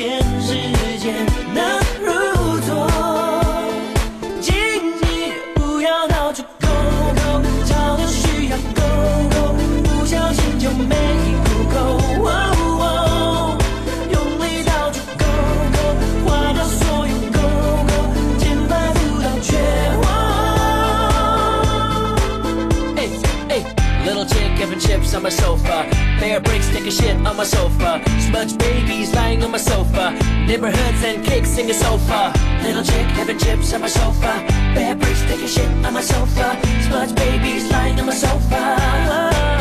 kitchen. shit on my sofa. Smudge babies lying on my sofa. Neighborhoods and kicks singing sofa. Little chick having chips on my sofa. Bad bricks taking shit on my sofa. Smudge babies lying on my sofa.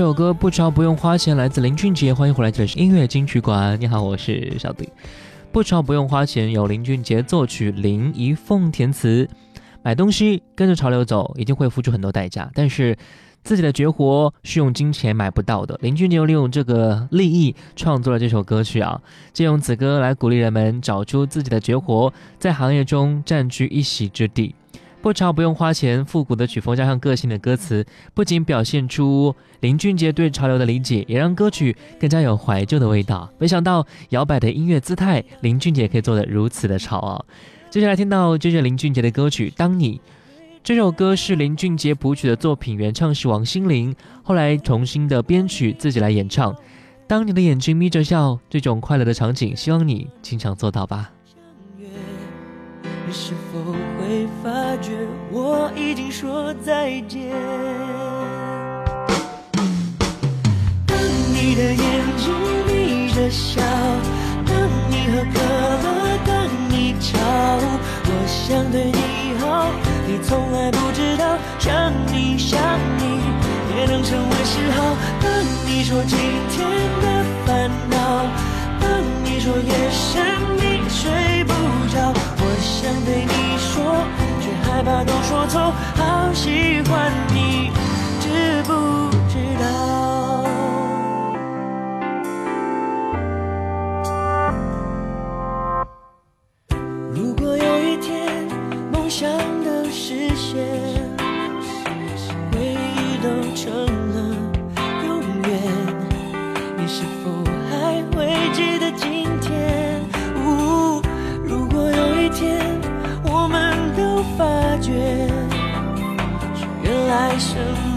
这首歌不潮不用花钱，来自林俊杰。欢迎回来，这里是音乐金曲馆。你好，我是小迪。不潮不用花钱，由林俊杰作曲，林一凤填词。买东西跟着潮流走，一定会付出很多代价，但是自己的绝活是用金钱买不到的。林俊杰又利用这个利益创作了这首歌曲啊，借用此歌来鼓励人们找出自己的绝活，在行业中占据一席之地。不潮不用花钱，复古的曲风加上个性的歌词，不仅表现出林俊杰对潮流的理解，也让歌曲更加有怀旧的味道。没想到摇摆的音乐姿态，林俊杰可以做得如此的潮啊！接下来听到这是林俊杰的歌曲《当你》，这首歌是林俊杰谱曲的作品，原唱是王心凌，后来重新的编曲自己来演唱。当你的眼睛眯着笑，这种快乐的场景，希望你经常做到吧。发觉我已经说再见？当你的眼睛眯着笑，当你喝可乐，当你吵，我想对你好，你从来不知道，想你想你也能。成为嗜好。当你说今天的烦恼，当你说夜深你睡不着，我想对你说，害怕都说错。好喜欢你，知不知道？如果有一天梦想都实现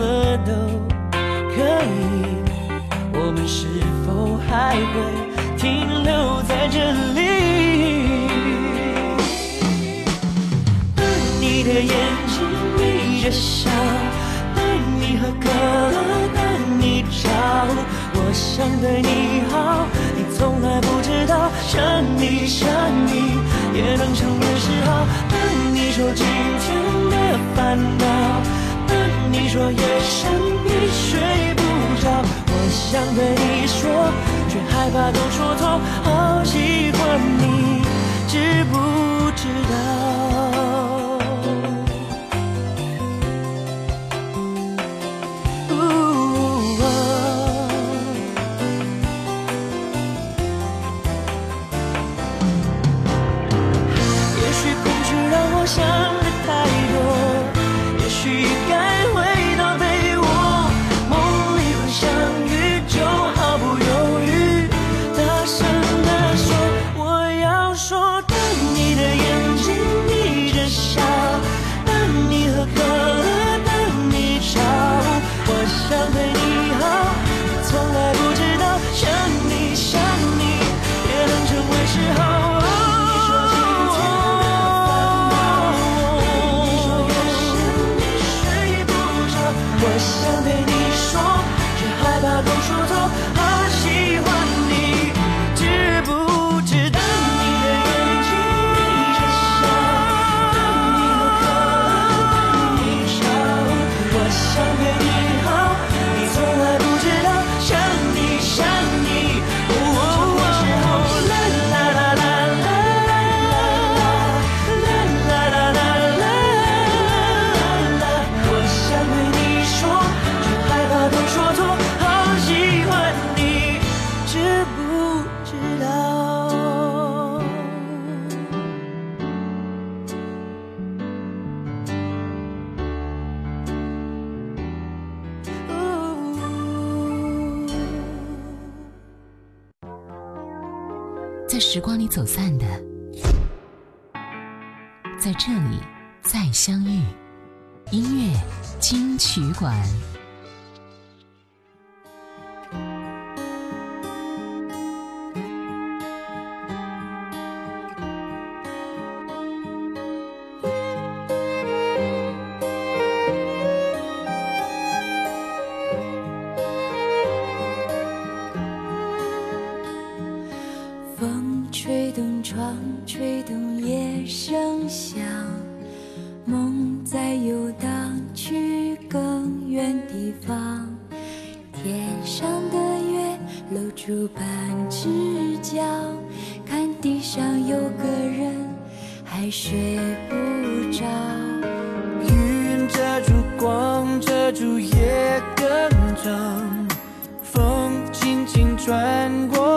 么都可以，我们是否还会停留在这里？当你的眼睛眯着笑，当你喝可乐，当你吵，我想对你好，你从来不知道，想你想你也能成为嗜好。当你说今天的烦恼，你说夜深你睡不着，我想对你说，却害怕都说错，好喜欢你，知不知道？走散的，在这里再相遇。音乐金曲馆。游荡，去更远地方。天上的月露出半只脚，看地上有个人还睡不着。云遮住光，遮住夜更长，风轻轻穿过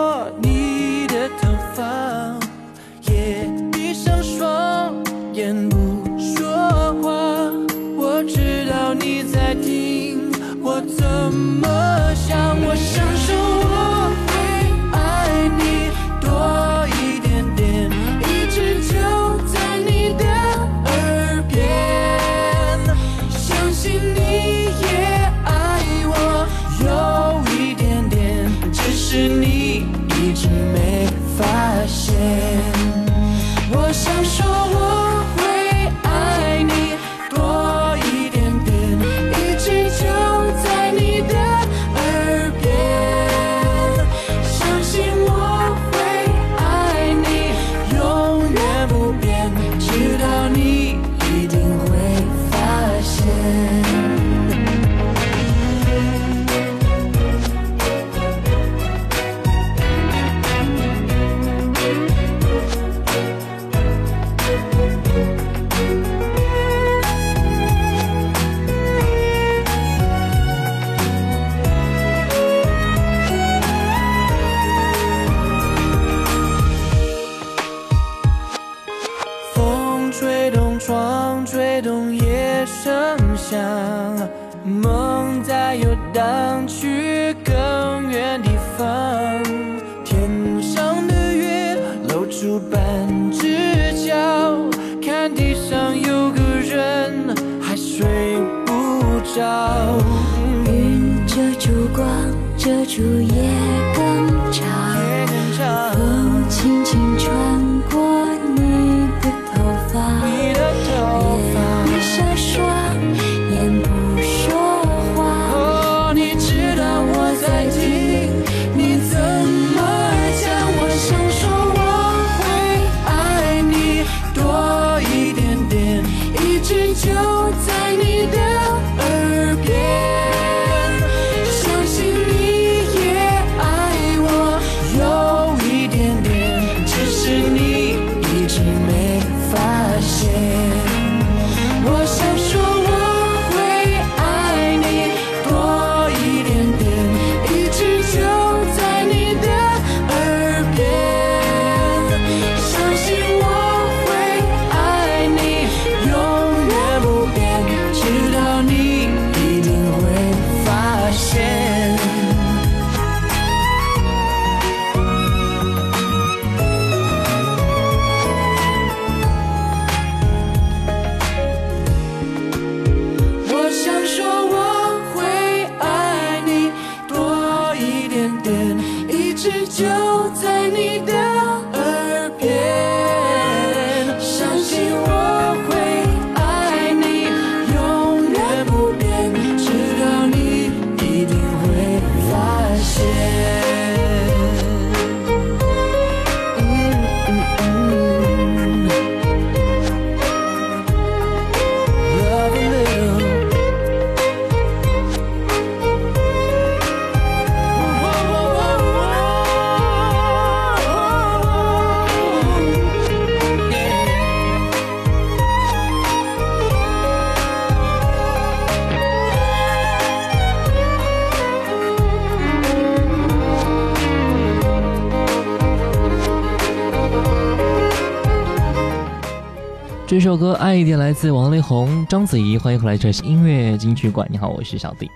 首歌《爱一点》来自王力宏、章子怡，欢迎回来，这是音乐金曲馆。你好，我是小弟。《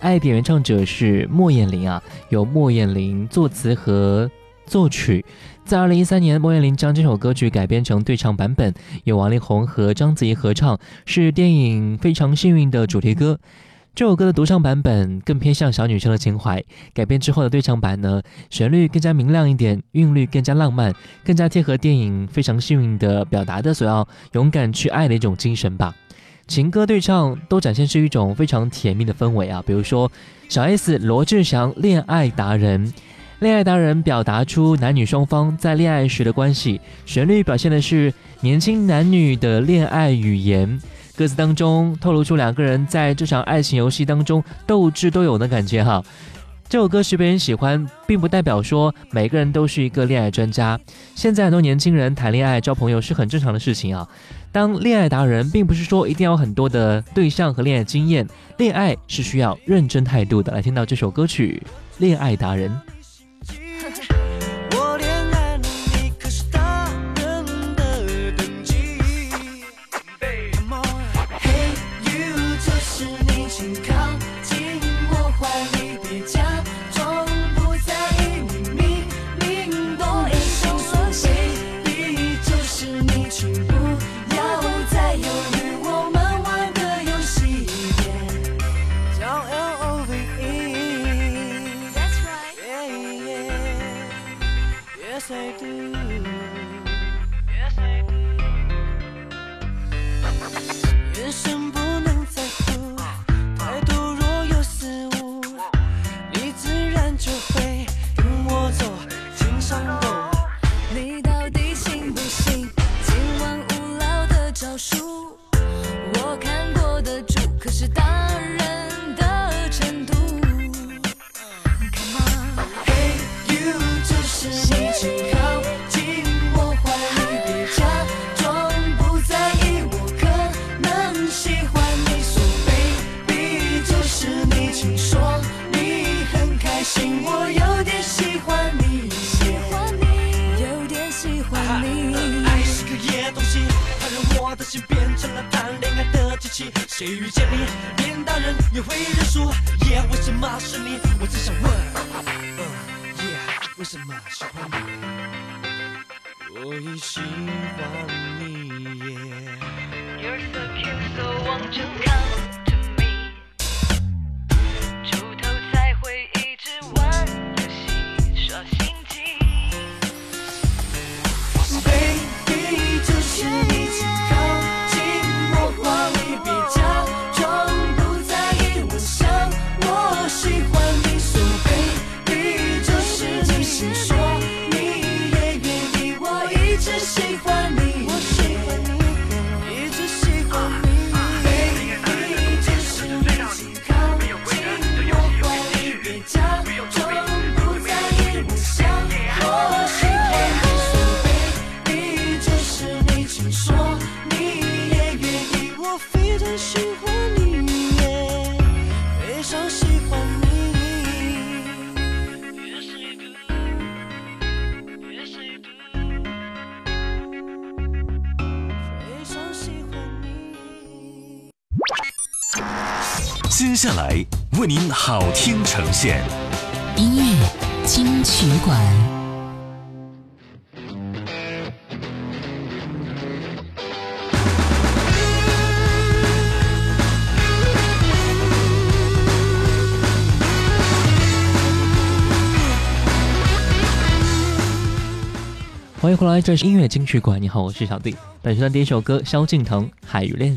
爱一点》原唱者是莫艳玲啊，由莫艳玲作词和作曲。在二零一三年，莫艳玲将这首歌曲改编成对唱版本，由王力宏和章子怡合唱，是电影《非常幸运》的主题歌。这首歌的独唱版本更偏向小女生的情怀，改编之后的对唱版呢，旋律更加明亮一点，韵律更加浪漫，更加贴合电影《非常幸运》的表达的所要勇敢去爱的一种精神吧。情歌对唱都展现是一种非常甜蜜的氛围啊，比如说小 S 罗志祥《恋爱达人》，恋爱达人表达出男女双方在恋爱时的关系，旋律表现的是年轻男女的恋爱语言。歌词当中透露出两个人在这场爱情游戏当中斗智斗勇的感觉哈。这首歌是被人喜欢，并不代表说每个人都是一个恋爱专家。现在很多年轻人谈恋爱、交朋友是很正常的事情啊。当恋爱达人，并不是说一定要很多的对象和恋爱经验，恋爱是需要认真态度的。来听到这首歌曲《恋爱达人》。谁遇见你，连大人也会认输。Yeah，为什么是你？我只想问。嗯，Yeah，为什么喜欢你？我已喜欢你。Yeah。You're so cute, so won't you come 现，音乐金曲馆，欢迎回来，这是音乐金曲馆。你好，我是小弟。本时段第一首歌，萧敬腾《海与恋》。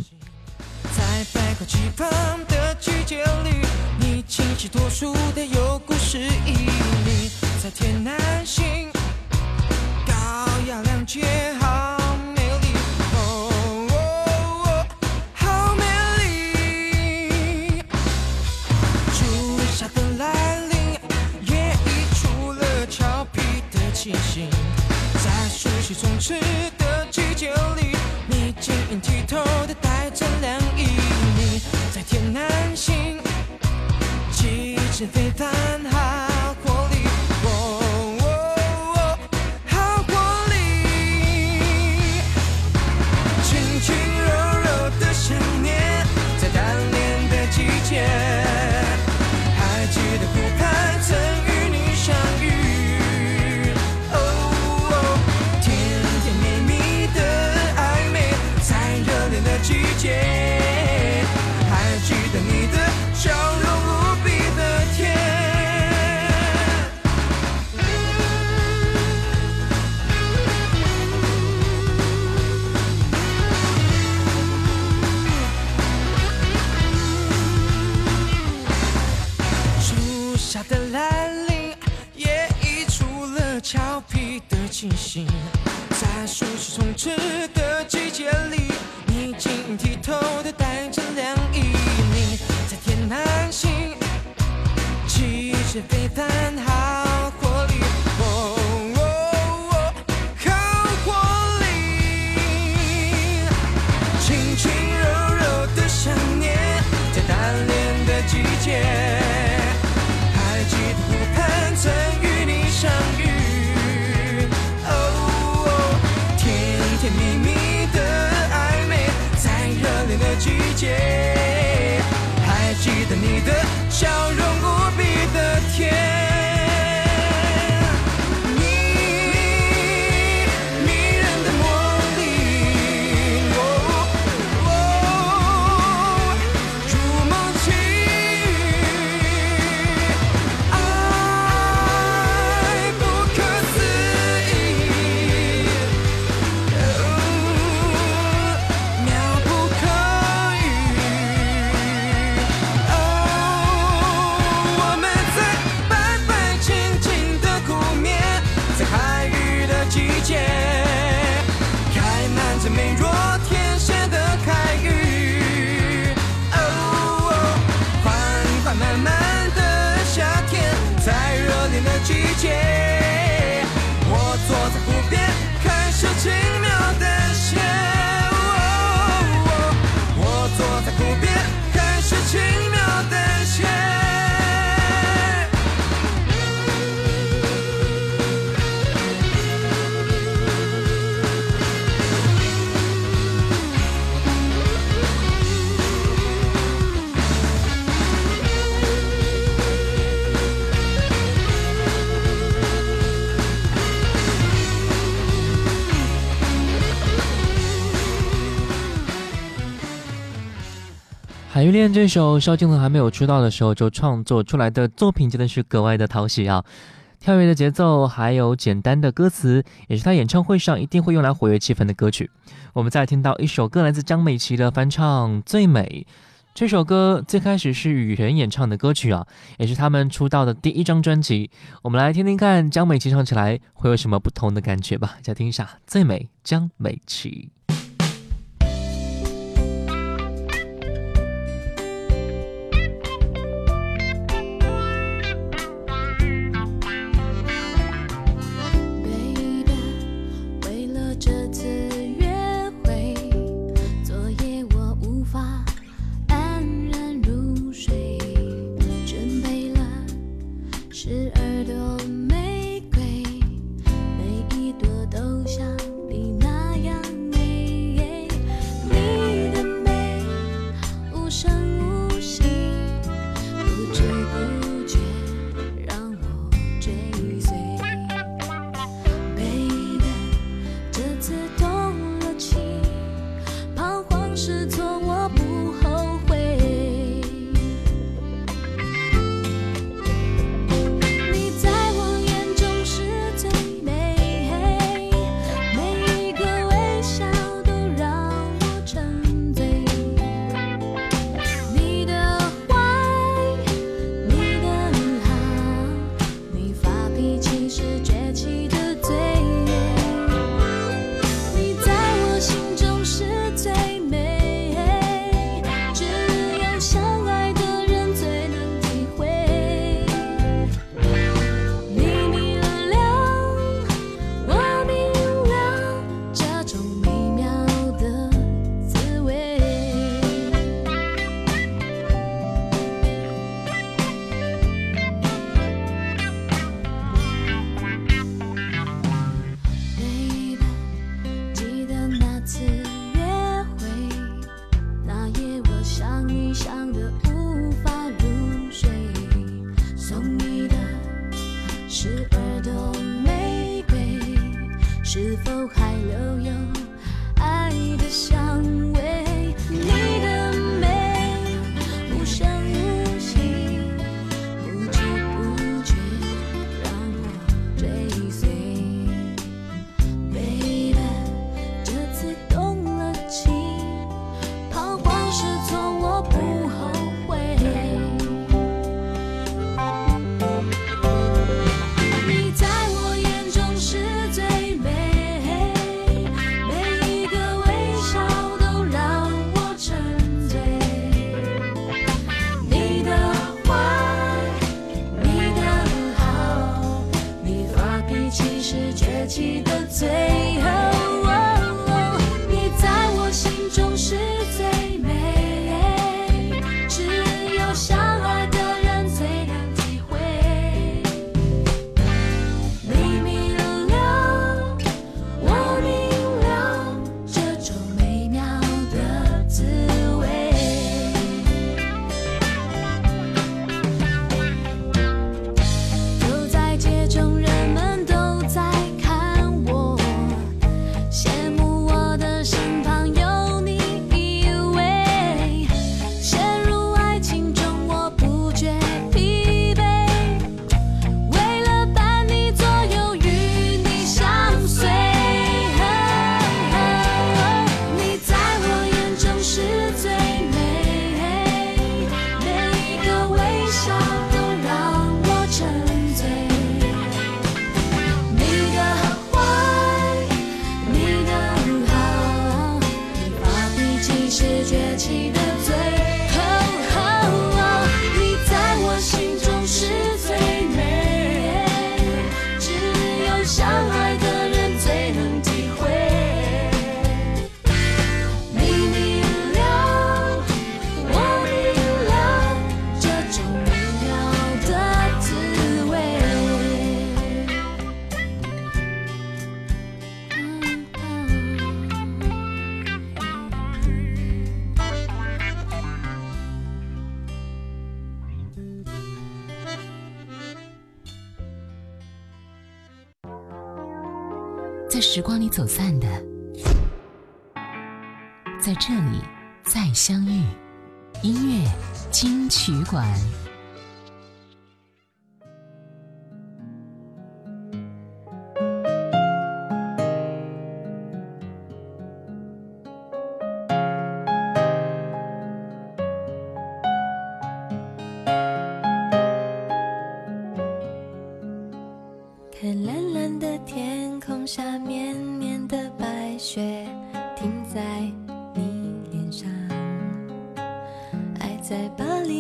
在百花齐放的季节里，你清晰脱俗的有故事意你。在天南星，高雅亮洁，好美丽，哦哦哦，好美丽。初夏的来临，也溢出了俏皮的气息。在熟悉充斥的季节里，你晶莹剔透的带着凉意。你在天南星，气质非凡，清醒。在暑气充斥的季节里，你晶莹剔透的带着凉意。你在天南星，气质非凡，好的笑容。海芋恋这首萧敬腾还没有出道的时候就创作出来的作品，真的是格外的讨喜啊！跳跃的节奏，还有简单的歌词，也是他演唱会上一定会用来活跃气氛的歌曲。我们再听到一首歌，来自张美琪的翻唱《最美》。这首歌最开始是羽泉演唱的歌曲啊，也是他们出道的第一张专辑。我们来听听看江美琪唱起来会有什么不同的感觉吧。再听一下《最美》，江美琪。馆。看蓝蓝的天空下，绵绵的白雪停在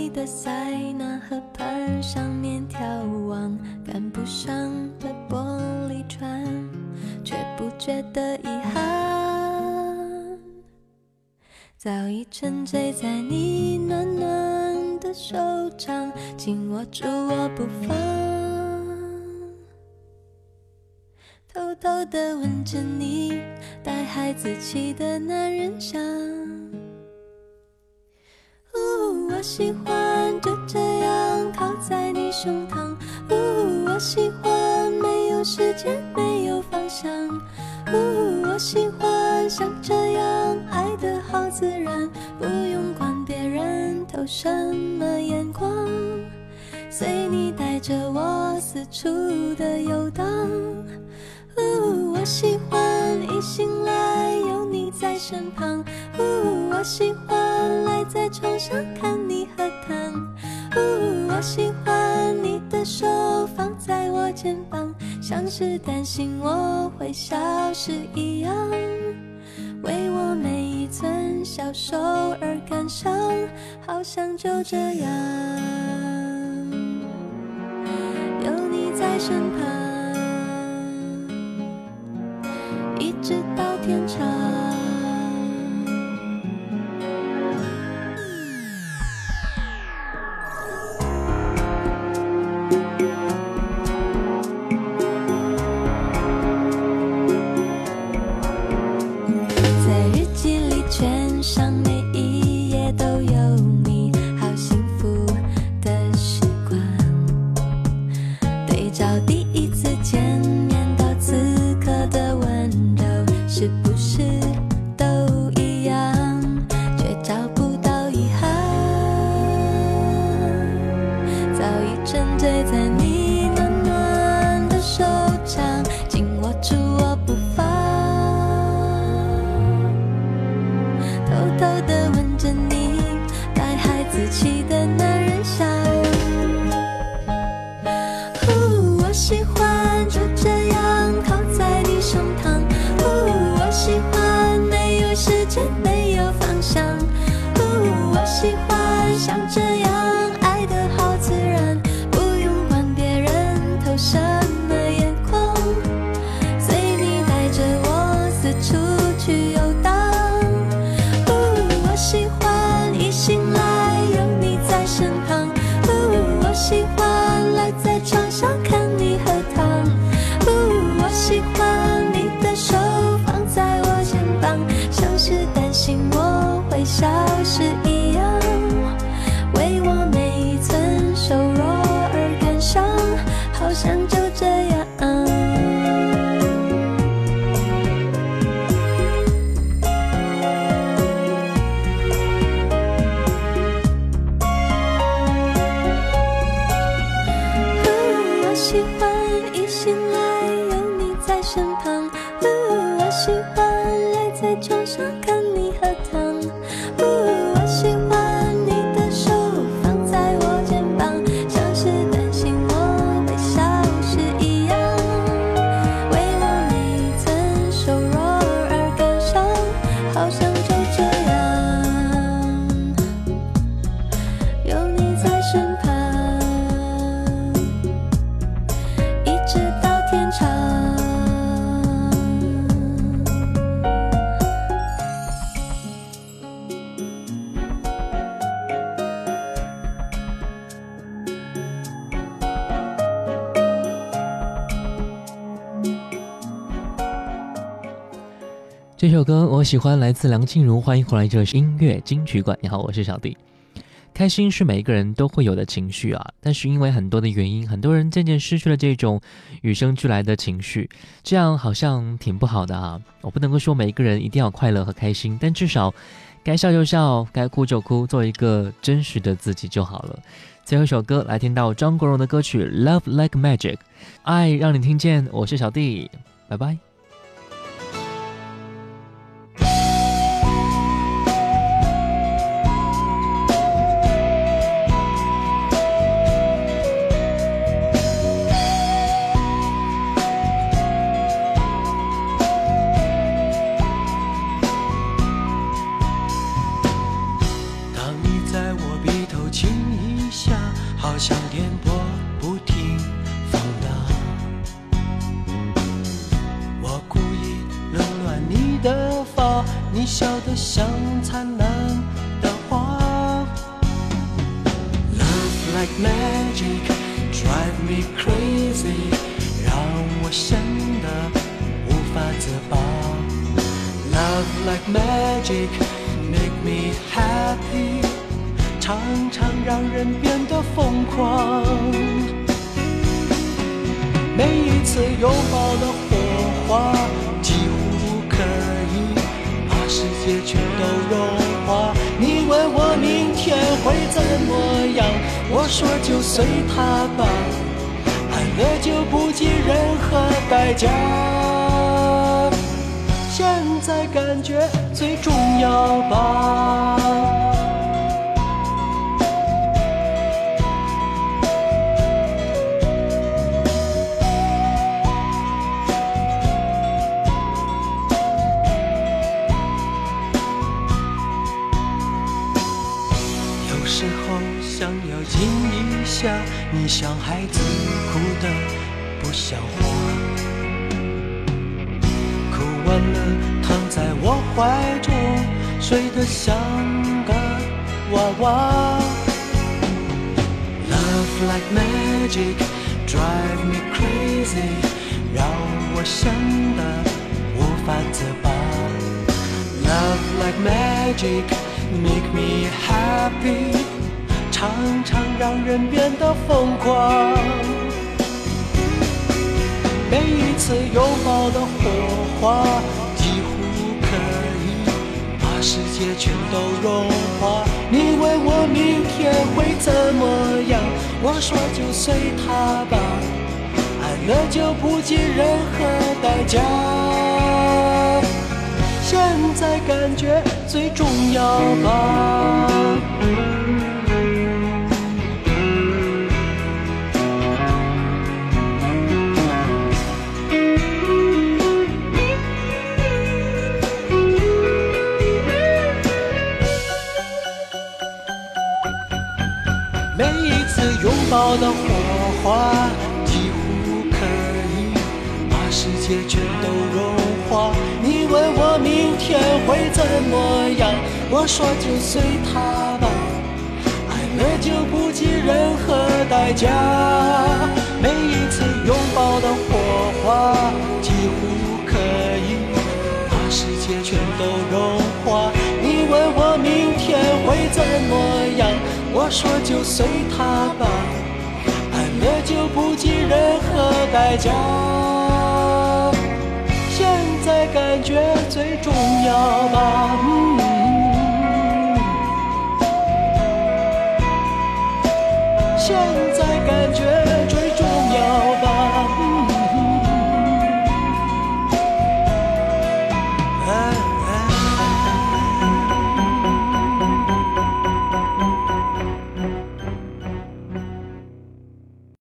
的塞纳河畔上面眺望，赶不上的玻璃船，却不觉得遗憾。早已沉醉在你暖暖的手掌，紧握住我不放。偷偷地吻着你带孩子气的男人香。我喜欢就这样靠在你胸膛。呜，我喜欢没有时间，没有方向。呜，我喜欢像这样爱的好自然，不用管别人投什么眼光，随你带着我四处的游荡。呜，我喜欢一醒来有你在身旁。呜，我喜欢赖在床上看。喜欢你的手放在我肩膀，像是担心我会消失一样，为我每一寸消瘦而感伤，好像就这样有你在身旁。我喜欢，来自梁静茹，欢迎回来，这是音乐金曲馆。你好，我是小弟。开心是每一个人都会有的情绪啊，但是因为很多的原因，很多人渐渐失去了这种与生俱来的情绪，这样好像挺不好的啊。我不能够说每一个人一定要快乐和开心，但至少该笑就笑，该哭就哭，做一个真实的自己就好了。最后一首歌来听到张国荣的歌曲《Love Like Magic》，爱让你听见。我是小弟，拜拜。深的无法自拔。Love like magic, make me happy，常常让人变得疯狂。每一次拥抱的火花，几乎可以把世界全都融化。你问我明天会怎么样，我说就随它吧，爱了就不计任何代价。现在感觉最重要吧。有时候想要静一下，你想还了，躺在我怀中，睡得像个娃娃。Love like magic, drive me crazy，让我想得无法自拔。Love like magic, make me happy，常常让人变得疯狂。每一次拥抱的火花，几乎可以把世界全都融化。你问我明天会怎么样，我说就随它吧，爱了就不计任何代价。现在感觉最重要吧。每一次拥抱的火花，几乎可以把世界全都融化。你问我明天会怎么样，我说就随它吧，爱了就不计任何代价。每一次拥抱的火花，几乎可以把世界全都融化。你问我明天会怎么样？我说就随他吧，爱了就不计任何代价。现在感觉最重要吧？嗯，现在感觉。